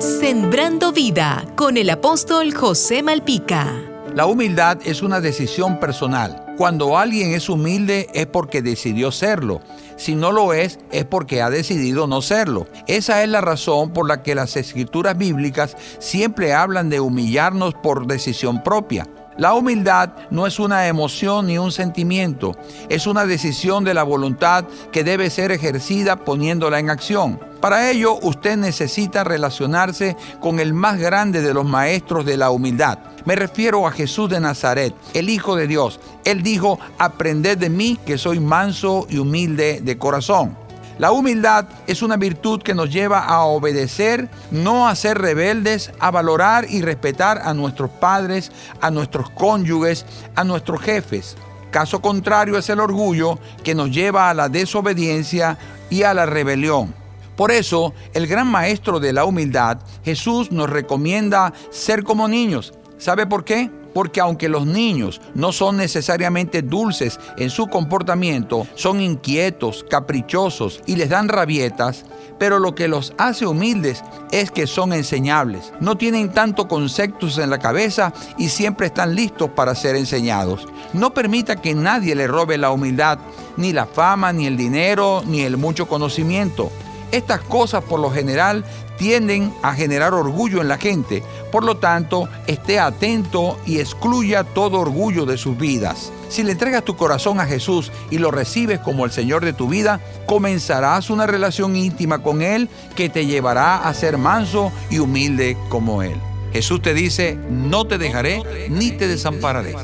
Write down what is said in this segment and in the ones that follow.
Sembrando vida con el apóstol José Malpica. La humildad es una decisión personal. Cuando alguien es humilde es porque decidió serlo. Si no lo es, es porque ha decidido no serlo. Esa es la razón por la que las escrituras bíblicas siempre hablan de humillarnos por decisión propia. La humildad no es una emoción ni un sentimiento, es una decisión de la voluntad que debe ser ejercida poniéndola en acción. Para ello usted necesita relacionarse con el más grande de los maestros de la humildad. Me refiero a Jesús de Nazaret, el Hijo de Dios. Él dijo, aprended de mí que soy manso y humilde de corazón. La humildad es una virtud que nos lleva a obedecer, no a ser rebeldes, a valorar y respetar a nuestros padres, a nuestros cónyuges, a nuestros jefes. Caso contrario es el orgullo que nos lleva a la desobediencia y a la rebelión. Por eso, el gran maestro de la humildad, Jesús, nos recomienda ser como niños. ¿Sabe por qué? Porque aunque los niños no son necesariamente dulces en su comportamiento, son inquietos, caprichosos y les dan rabietas, pero lo que los hace humildes es que son enseñables. No tienen tanto conceptos en la cabeza y siempre están listos para ser enseñados. No permita que nadie le robe la humildad, ni la fama, ni el dinero, ni el mucho conocimiento. Estas cosas por lo general tienden a generar orgullo en la gente. Por lo tanto, esté atento y excluya todo orgullo de sus vidas. Si le entregas tu corazón a Jesús y lo recibes como el Señor de tu vida, comenzarás una relación íntima con Él que te llevará a ser manso y humilde como Él. Jesús te dice, no te dejaré ni te desampararé.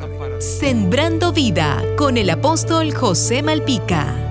Sembrando vida con el apóstol José Malpica.